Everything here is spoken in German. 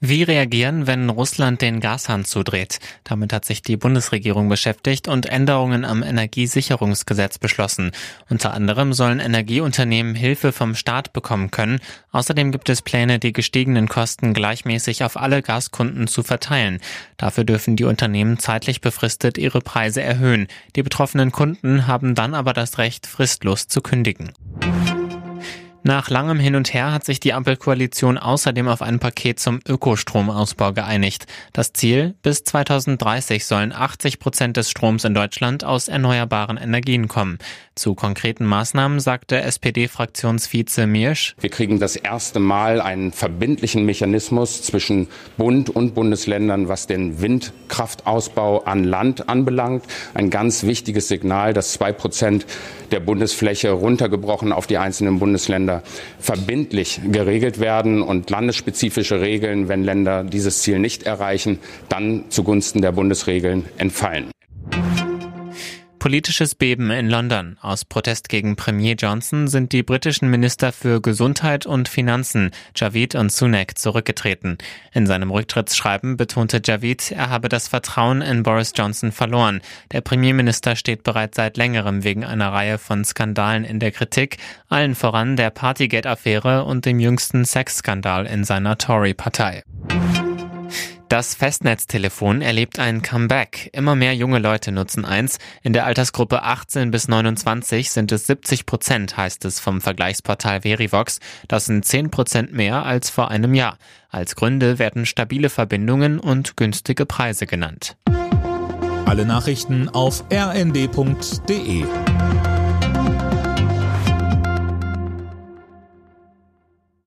Wie reagieren, wenn Russland den Gashahn zudreht? Damit hat sich die Bundesregierung beschäftigt und Änderungen am Energiesicherungsgesetz beschlossen. Unter anderem sollen Energieunternehmen Hilfe vom Staat bekommen können. Außerdem gibt es Pläne, die gestiegenen Kosten gleichmäßig auf alle Gaskunden zu verteilen. Dafür dürfen die Unternehmen zeitlich befristet ihre Preise erhöhen. Die betroffenen Kunden haben dann aber das Recht, fristlos zu kündigen. Nach langem Hin und Her hat sich die Ampelkoalition außerdem auf ein Paket zum Ökostromausbau geeinigt. Das Ziel, bis 2030 sollen 80 Prozent des Stroms in Deutschland aus erneuerbaren Energien kommen. Zu konkreten Maßnahmen sagte SPD-Fraktionsvize Mirsch. Wir kriegen das erste Mal einen verbindlichen Mechanismus zwischen Bund und Bundesländern, was den Windkraftausbau an Land anbelangt. Ein ganz wichtiges Signal, dass zwei Prozent der Bundesfläche runtergebrochen auf die einzelnen Bundesländer Länder verbindlich geregelt werden und landesspezifische Regeln, wenn Länder dieses Ziel nicht erreichen, dann zugunsten der Bundesregeln entfallen. Politisches Beben in London. Aus Protest gegen Premier Johnson sind die britischen Minister für Gesundheit und Finanzen, Javid und Sunak, zurückgetreten. In seinem Rücktrittsschreiben betonte Javid, er habe das Vertrauen in Boris Johnson verloren. Der Premierminister steht bereits seit längerem wegen einer Reihe von Skandalen in der Kritik, allen voran der Partygate-Affäre und dem jüngsten Sexskandal in seiner Tory-Partei. Das Festnetztelefon erlebt ein Comeback. Immer mehr junge Leute nutzen eins. In der Altersgruppe 18 bis 29 sind es 70 Prozent, heißt es vom Vergleichsportal Verivox. Das sind 10 Prozent mehr als vor einem Jahr. Als Gründe werden stabile Verbindungen und günstige Preise genannt. Alle Nachrichten auf rnd.de